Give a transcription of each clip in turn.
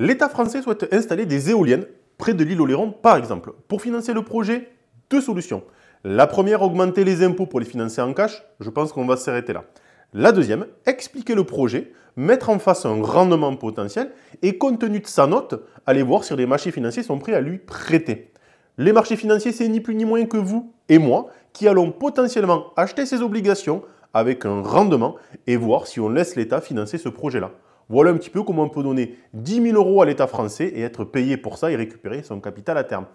L'État français souhaite installer des éoliennes près de l'île Oléron, par exemple. Pour financer le projet, deux solutions. La première, augmenter les impôts pour les financer en cash. Je pense qu'on va s'arrêter là. La deuxième, expliquer le projet, mettre en face un rendement potentiel et compte tenu de sa note, aller voir si les marchés financiers sont prêts à lui prêter. Les marchés financiers, c'est ni plus ni moins que vous et moi qui allons potentiellement acheter ces obligations avec un rendement et voir si on laisse l'État financer ce projet-là. Voilà un petit peu comment on peut donner 10 000 euros à l'État français et être payé pour ça et récupérer son capital à terme.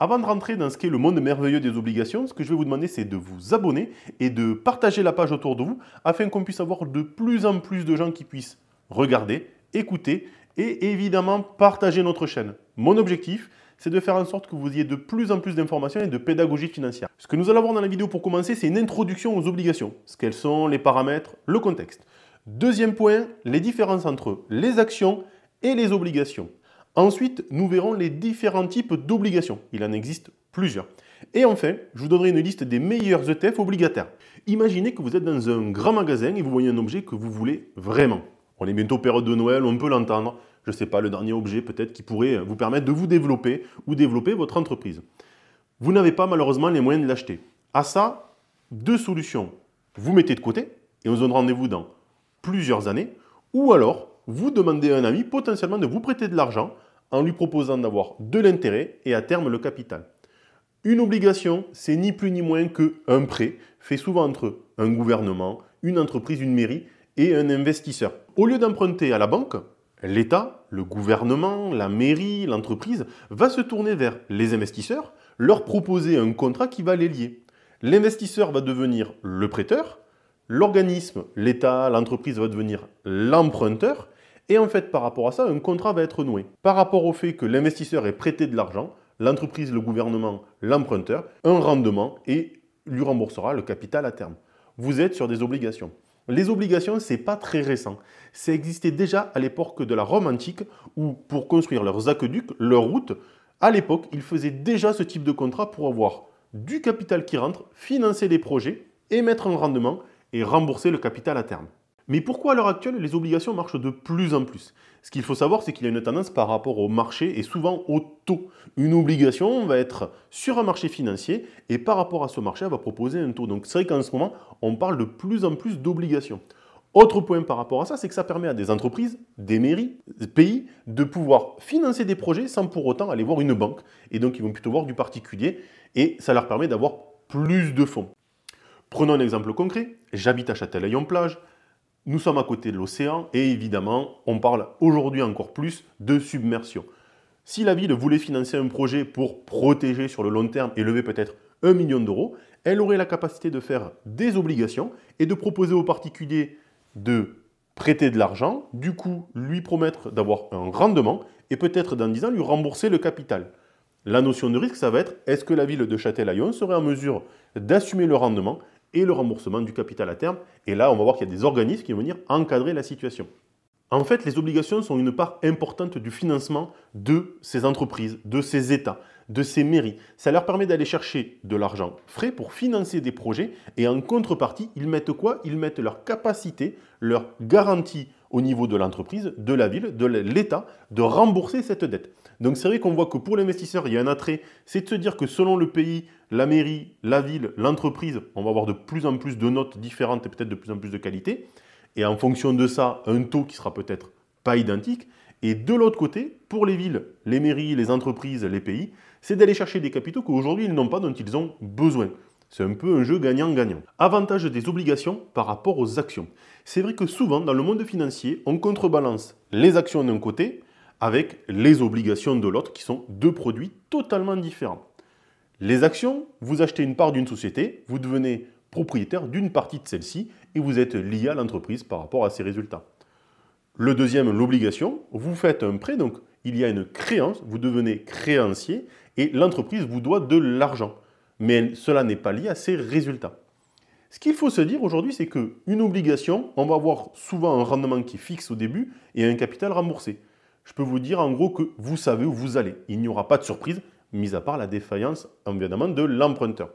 Avant de rentrer dans ce qu'est le monde merveilleux des obligations, ce que je vais vous demander, c'est de vous abonner et de partager la page autour de vous afin qu'on puisse avoir de plus en plus de gens qui puissent regarder, écouter et évidemment partager notre chaîne. Mon objectif, c'est de faire en sorte que vous ayez de plus en plus d'informations et de pédagogie financière. Ce que nous allons voir dans la vidéo pour commencer, c'est une introduction aux obligations. Ce qu'elles sont, les paramètres, le contexte. Deuxième point, les différences entre les actions et les obligations. Ensuite, nous verrons les différents types d'obligations. Il en existe plusieurs. Et enfin, je vous donnerai une liste des meilleurs ETF obligataires. Imaginez que vous êtes dans un grand magasin et vous voyez un objet que vous voulez vraiment. On est bientôt période de Noël, on peut l'entendre je ne sais pas, le dernier objet peut-être qui pourrait vous permettre de vous développer ou développer votre entreprise. Vous n'avez pas malheureusement les moyens de l'acheter. À ça, deux solutions. Vous mettez de côté et on se donne rendez-vous dans plusieurs années, ou alors vous demandez à un ami potentiellement de vous prêter de l'argent en lui proposant d'avoir de l'intérêt et à terme le capital. Une obligation, c'est ni plus ni moins qu'un prêt fait souvent entre un gouvernement, une entreprise, une mairie et un investisseur. Au lieu d'emprunter à la banque, l'État, le gouvernement, la mairie, l'entreprise va se tourner vers les investisseurs, leur proposer un contrat qui va les lier. L'investisseur va devenir le prêteur, l'organisme, l'État, l'entreprise va devenir l'emprunteur, et en fait par rapport à ça, un contrat va être noué. Par rapport au fait que l'investisseur est prêté de l'argent, l'entreprise, le gouvernement, l'emprunteur, un rendement et lui remboursera le capital à terme. Vous êtes sur des obligations. Les obligations, c'est pas très récent. Ça existait déjà à l'époque de la Rome antique où, pour construire leurs aqueducs, leurs routes, à l'époque, ils faisaient déjà ce type de contrat pour avoir du capital qui rentre, financer les projets, émettre un rendement et rembourser le capital à terme. Mais pourquoi à l'heure actuelle les obligations marchent de plus en plus? Ce qu'il faut savoir, c'est qu'il y a une tendance par rapport au marché et souvent au taux. Une obligation va être sur un marché financier et par rapport à ce marché, elle va proposer un taux. Donc c'est vrai qu'en ce moment, on parle de plus en plus d'obligations. Autre point par rapport à ça, c'est que ça permet à des entreprises, des mairies, des pays de pouvoir financer des projets sans pour autant aller voir une banque. Et donc ils vont plutôt voir du particulier et ça leur permet d'avoir plus de fonds. Prenons un exemple concret. J'habite à Châtelaillon-Plage. Nous sommes à côté de l'océan et évidemment, on parle aujourd'hui encore plus de submersion. Si la ville voulait financer un projet pour protéger sur le long terme et lever peut-être un million d'euros, elle aurait la capacité de faire des obligations et de proposer aux particuliers de prêter de l'argent, du coup lui promettre d'avoir un rendement et peut-être dans 10 ans lui rembourser le capital. La notion de risque, ça va être est-ce que la ville de Châtelaillon serait en mesure d'assumer le rendement et le remboursement du capital à terme. Et là, on va voir qu'il y a des organismes qui vont venir encadrer la situation. En fait, les obligations sont une part importante du financement de ces entreprises, de ces États, de ces mairies. Ça leur permet d'aller chercher de l'argent frais pour financer des projets et en contrepartie, ils mettent quoi? Ils mettent leur capacité, leur garantie au niveau de l'entreprise, de la ville, de l'État, de rembourser cette dette. Donc c'est vrai qu'on voit que pour l'investisseur, il y a un attrait, c'est de se dire que selon le pays, la mairie, la ville, l'entreprise, on va avoir de plus en plus de notes différentes et peut-être de plus en plus de qualité. Et en fonction de ça, un taux qui sera peut-être pas identique. Et de l'autre côté, pour les villes, les mairies, les entreprises, les pays, c'est d'aller chercher des capitaux qu'aujourd'hui ils n'ont pas, dont ils ont besoin. C'est un peu un jeu gagnant-gagnant. Avantage des obligations par rapport aux actions. C'est vrai que souvent, dans le monde financier, on contrebalance les actions d'un côté avec les obligations de l'autre, qui sont deux produits totalement différents. Les actions, vous achetez une part d'une société, vous devenez propriétaire d'une partie de celle-ci et vous êtes lié à l'entreprise par rapport à ses résultats. Le deuxième, l'obligation, vous faites un prêt, donc il y a une créance, vous devenez créancier et l'entreprise vous doit de l'argent. Mais cela n'est pas lié à ses résultats. Ce qu'il faut se dire aujourd'hui, c'est qu'une obligation, on va avoir souvent un rendement qui est fixe au début et un capital remboursé. Je peux vous dire en gros que vous savez où vous allez. Il n'y aura pas de surprise, mis à part la défaillance évidemment de l'emprunteur.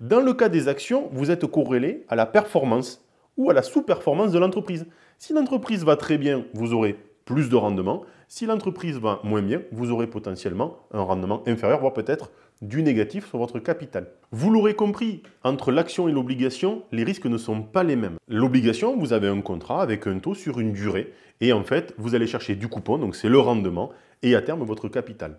Dans le cas des actions, vous êtes corrélé à la performance ou à la sous-performance de l'entreprise. Si l'entreprise va très bien, vous aurez plus de rendement. Si l'entreprise va moins bien, vous aurez potentiellement un rendement inférieur, voire peut-être du négatif sur votre capital. Vous l'aurez compris, entre l'action et l'obligation, les risques ne sont pas les mêmes. L'obligation, vous avez un contrat avec un taux sur une durée et en fait, vous allez chercher du coupon, donc c'est le rendement, et à terme votre capital.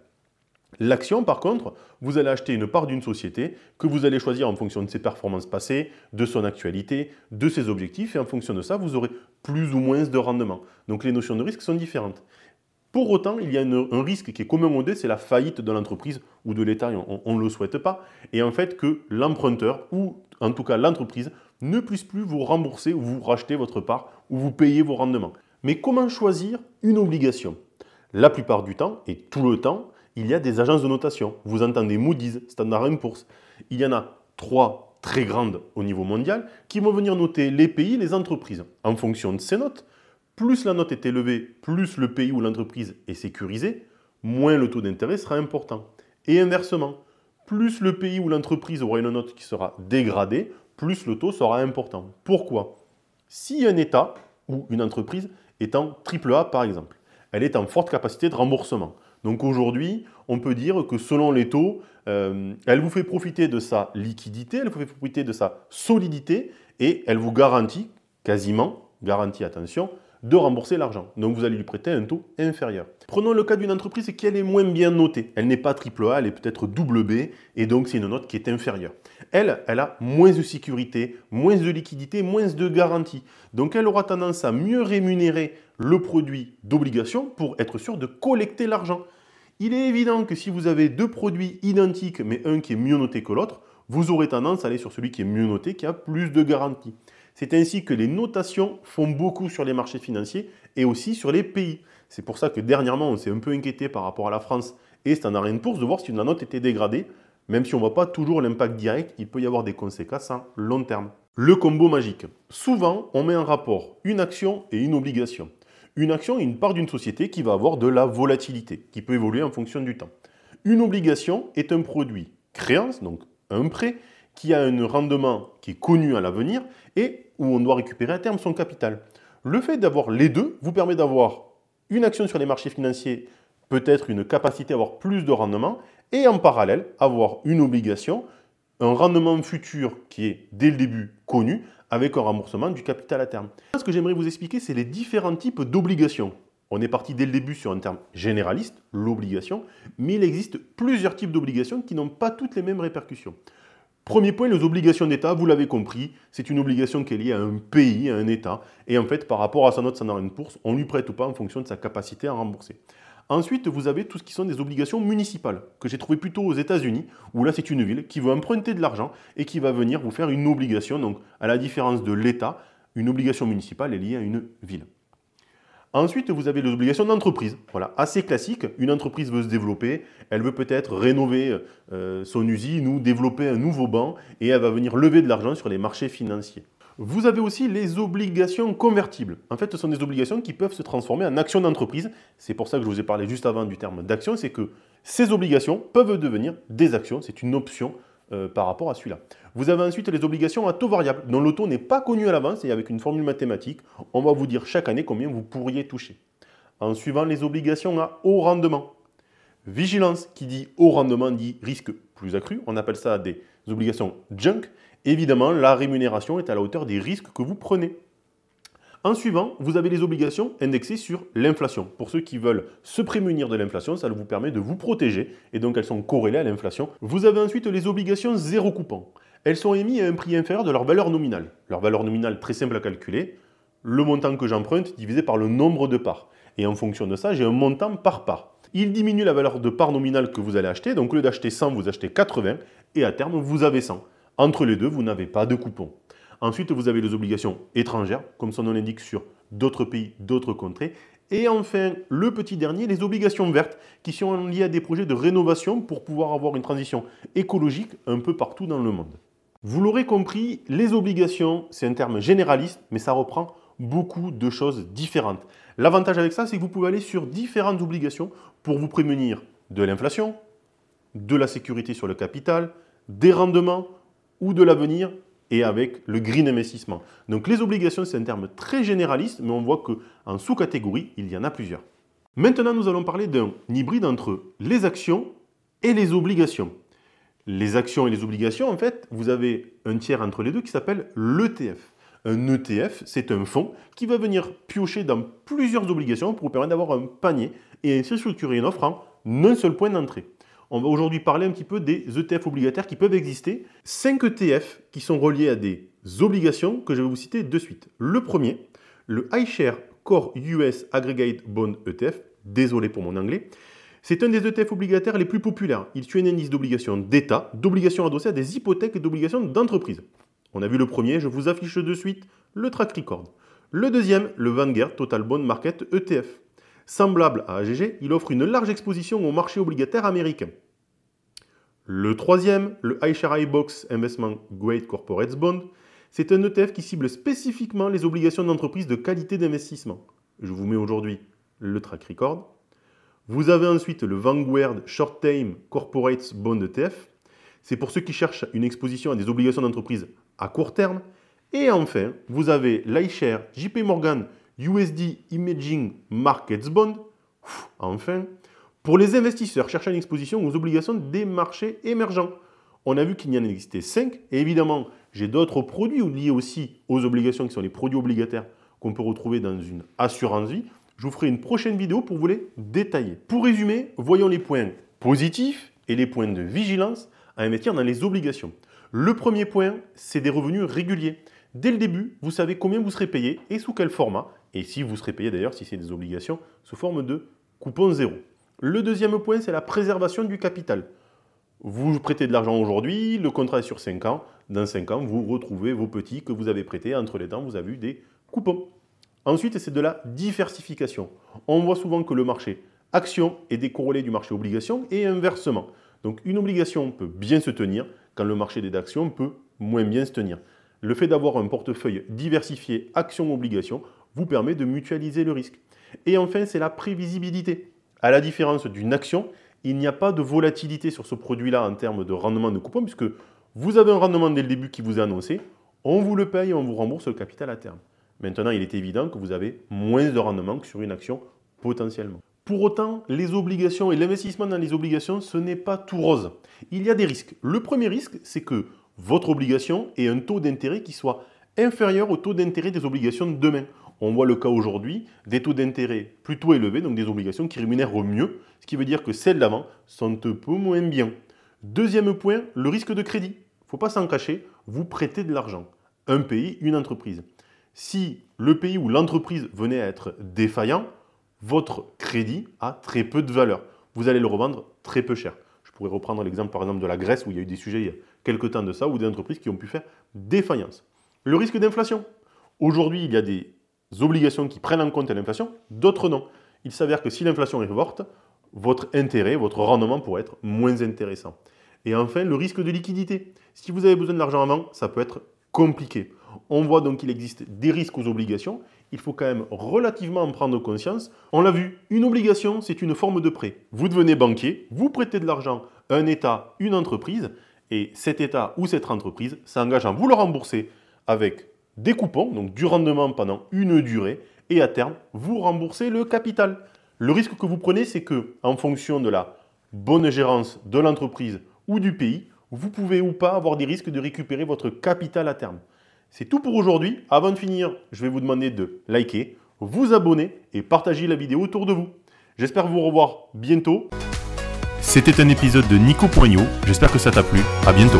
L'action, par contre, vous allez acheter une part d'une société que vous allez choisir en fonction de ses performances passées, de son actualité, de ses objectifs, et en fonction de ça, vous aurez plus ou moins de rendement. Donc les notions de risque sont différentes. Pour autant, il y a un risque qui est commun au c'est la faillite de l'entreprise ou de l'État, on ne le souhaite pas, et en fait que l'emprunteur, ou en tout cas l'entreprise, ne puisse plus vous rembourser ou vous racheter votre part ou vous payer vos rendements. Mais comment choisir une obligation? La plupart du temps, et tout le temps, il y a des agences de notation. Vous entendez Moody's, Standard Poor's. Il y en a trois très grandes au niveau mondial qui vont venir noter les pays, les entreprises. En fonction de ces notes, plus la note est élevée, plus le pays ou l'entreprise est sécurisé, moins le taux d'intérêt sera important. Et inversement, plus le pays ou l'entreprise aura une note qui sera dégradée, plus le taux sera important. Pourquoi? Si un État ou une entreprise est en AAA par exemple, elle est en forte capacité de remboursement. Donc aujourd'hui, on peut dire que selon les taux, euh, elle vous fait profiter de sa liquidité, elle vous fait profiter de sa solidité et elle vous garantit, quasiment, garantie attention, de rembourser l'argent. Donc vous allez lui prêter un taux inférieur. Prenons le cas d'une entreprise qui est moins bien notée. Elle n'est pas AAA, elle est peut-être double B, et donc c'est une note qui est inférieure. Elle, elle a moins de sécurité, moins de liquidité, moins de garantie. Donc elle aura tendance à mieux rémunérer le produit d'obligation pour être sûr de collecter l'argent. Il est évident que si vous avez deux produits identiques, mais un qui est mieux noté que l'autre, vous aurez tendance à aller sur celui qui est mieux noté, qui a plus de garantie. C'est ainsi que les notations font beaucoup sur les marchés financiers et aussi sur les pays. C'est pour ça que dernièrement, on s'est un peu inquiété par rapport à la France et Standard Poor's de voir si la note était dégradée. Même si on ne voit pas toujours l'impact direct, il peut y avoir des conséquences en long terme. Le combo magique. Souvent, on met en rapport une action et une obligation. Une action est une part d'une société qui va avoir de la volatilité, qui peut évoluer en fonction du temps. Une obligation est un produit créance, donc un prêt, qui a un rendement qui est connu à l'avenir et où on doit récupérer à terme son capital. Le fait d'avoir les deux vous permet d'avoir une action sur les marchés financiers, peut-être une capacité à avoir plus de rendement, et en parallèle avoir une obligation, un rendement futur qui est dès le début connu, avec un remboursement du capital à terme. Ce que j'aimerais vous expliquer, c'est les différents types d'obligations. On est parti dès le début sur un terme généraliste, l'obligation, mais il existe plusieurs types d'obligations qui n'ont pas toutes les mêmes répercussions. Premier point, les obligations d'État, vous l'avez compris, c'est une obligation qui est liée à un pays, à un État, et en fait, par rapport à sa note Standard Poor's, on lui prête ou pas en fonction de sa capacité à rembourser. Ensuite, vous avez tout ce qui sont des obligations municipales, que j'ai trouvé plutôt aux États-Unis, où là, c'est une ville qui veut emprunter de l'argent et qui va venir vous faire une obligation. Donc, à la différence de l'État, une obligation municipale est liée à une ville. Ensuite, vous avez les obligations d'entreprise. Voilà, assez classique. Une entreprise veut se développer, elle veut peut-être rénover euh, son usine ou développer un nouveau banc et elle va venir lever de l'argent sur les marchés financiers. Vous avez aussi les obligations convertibles. En fait, ce sont des obligations qui peuvent se transformer en actions d'entreprise. C'est pour ça que je vous ai parlé juste avant du terme d'action, c'est que ces obligations peuvent devenir des actions. C'est une option euh, par rapport à celui-là. Vous avez ensuite les obligations à taux variable, dont le taux n'est pas connu à l'avance et avec une formule mathématique, on va vous dire chaque année combien vous pourriez toucher. En suivant les obligations à haut rendement. Vigilance, qui dit haut rendement, dit risque plus accru. On appelle ça des obligations junk. Évidemment, la rémunération est à la hauteur des risques que vous prenez. En suivant, vous avez les obligations indexées sur l'inflation. Pour ceux qui veulent se prémunir de l'inflation, ça vous permet de vous protéger et donc elles sont corrélées à l'inflation. Vous avez ensuite les obligations zéro coupon. Elles sont émises à un prix inférieur de leur valeur nominale. Leur valeur nominale très simple à calculer, le montant que j'emprunte divisé par le nombre de parts. Et en fonction de ça, j'ai un montant par part. Il diminue la valeur de part nominale que vous allez acheter, donc au lieu d'acheter 100, vous achetez 80, et à terme, vous avez 100. Entre les deux, vous n'avez pas de coupon. Ensuite, vous avez les obligations étrangères, comme son nom l'indique, sur d'autres pays, d'autres contrées. Et enfin, le petit dernier, les obligations vertes, qui sont liées à des projets de rénovation pour pouvoir avoir une transition écologique un peu partout dans le monde. Vous l'aurez compris, les obligations, c'est un terme généraliste, mais ça reprend beaucoup de choses différentes. L'avantage avec ça, c'est que vous pouvez aller sur différentes obligations pour vous prémunir de l'inflation, de la sécurité sur le capital, des rendements ou de l'avenir et avec le green investissement. Donc les obligations, c'est un terme très généraliste, mais on voit qu'en sous-catégorie, il y en a plusieurs. Maintenant, nous allons parler d'un hybride entre les actions et les obligations. Les actions et les obligations, en fait, vous avez un tiers entre les deux qui s'appelle l'ETF. Un ETF, c'est un fonds qui va venir piocher dans plusieurs obligations pour vous permettre d'avoir un panier et ainsi structurer une offre en un seul point d'entrée. On va aujourd'hui parler un petit peu des ETF obligataires qui peuvent exister. 5 ETF qui sont reliés à des obligations que je vais vous citer de suite. Le premier, le iShare Core US Aggregate Bond ETF. Désolé pour mon anglais. C'est un des ETF obligataires les plus populaires. Il suit un indice d'obligations d'État, d'obligations adossées à des hypothèques et d'obligations d'entreprise. On a vu le premier, je vous affiche de suite le track record. Le deuxième, le Vanguard Total Bond Market ETF. Semblable à AGG, il offre une large exposition au marché obligataire américain. Le troisième, le iShare iBox Investment Grade Corporate Bond, c'est un ETF qui cible spécifiquement les obligations d'entreprise de qualité d'investissement. Je vous mets aujourd'hui le track record. Vous avez ensuite le Vanguard Short Time Corporate Bond ETF. C'est pour ceux qui cherchent une exposition à des obligations d'entreprise à court terme. Et enfin, vous avez l'iShare JP Morgan USD Imaging Markets Bond. Enfin, pour les investisseurs cherchant une exposition aux obligations des marchés émergents. On a vu qu'il y en existait 5, et évidemment, j'ai d'autres produits liés aussi aux obligations qui sont les produits obligataires qu'on peut retrouver dans une assurance vie. Je vous ferai une prochaine vidéo pour vous les détailler. Pour résumer, voyons les points positifs et les points de vigilance à investir dans les obligations. Le premier point, c'est des revenus réguliers. Dès le début, vous savez combien vous serez payé et sous quel format, et si vous serez payé d'ailleurs si c'est des obligations sous forme de coupon zéro. Le deuxième point, c'est la préservation du capital. Vous prêtez de l'argent aujourd'hui, le contrat est sur 5 ans. Dans 5 ans, vous retrouvez vos petits que vous avez prêtés. Entre les temps, vous avez eu des coupons. Ensuite, c'est de la diversification. On voit souvent que le marché action est décorrélé du marché obligation et inversement. Donc une obligation peut bien se tenir quand le marché des actions peut moins bien se tenir. Le fait d'avoir un portefeuille diversifié action-obligation vous permet de mutualiser le risque. Et enfin, c'est la prévisibilité. À la différence d'une action, il n'y a pas de volatilité sur ce produit-là en termes de rendement de coupon, puisque vous avez un rendement dès le début qui vous est annoncé, on vous le paye et on vous rembourse le capital à terme. Maintenant, il est évident que vous avez moins de rendement que sur une action potentiellement. Pour autant, les obligations et l'investissement dans les obligations, ce n'est pas tout rose. Il y a des risques. Le premier risque, c'est que votre obligation ait un taux d'intérêt qui soit inférieur au taux d'intérêt des obligations de demain. On voit le cas aujourd'hui des taux d'intérêt plutôt élevés, donc des obligations qui rémunèrent mieux, ce qui veut dire que celles d'avant sont un peu moins bien. Deuxième point, le risque de crédit. Ne faut pas s'en cacher, vous prêtez de l'argent. Un pays, une entreprise. Si le pays ou l'entreprise venait à être défaillant, votre crédit a très peu de valeur. Vous allez le revendre très peu cher. Je pourrais reprendre l'exemple par exemple de la Grèce où il y a eu des sujets il y a quelques temps de ça, ou des entreprises qui ont pu faire défaillance. Le risque d'inflation. Aujourd'hui, il y a des obligations qui prennent en compte l'inflation, d'autres non. Il s'avère que si l'inflation est forte, votre intérêt, votre rendement pourrait être moins intéressant. Et enfin, le risque de liquidité. Si vous avez besoin de l'argent avant, ça peut être compliqué. On voit donc qu'il existe des risques aux obligations. Il faut quand même relativement en prendre conscience. On l'a vu, une obligation, c'est une forme de prêt. Vous devenez banquier, vous prêtez de l'argent à un État, une entreprise, et cet État ou cette entreprise s'engage à vous le rembourser avec des coupons, donc du rendement pendant une durée, et à terme, vous remboursez le capital. Le risque que vous prenez, c'est que, en fonction de la bonne gérance de l'entreprise ou du pays, vous pouvez ou pas avoir des risques de récupérer votre capital à terme. C'est tout pour aujourd'hui. Avant de finir, je vais vous demander de liker, vous abonner et partager la vidéo autour de vous. J'espère vous revoir bientôt. C'était un épisode de Nico Poignot. J'espère que ça t'a plu. À bientôt.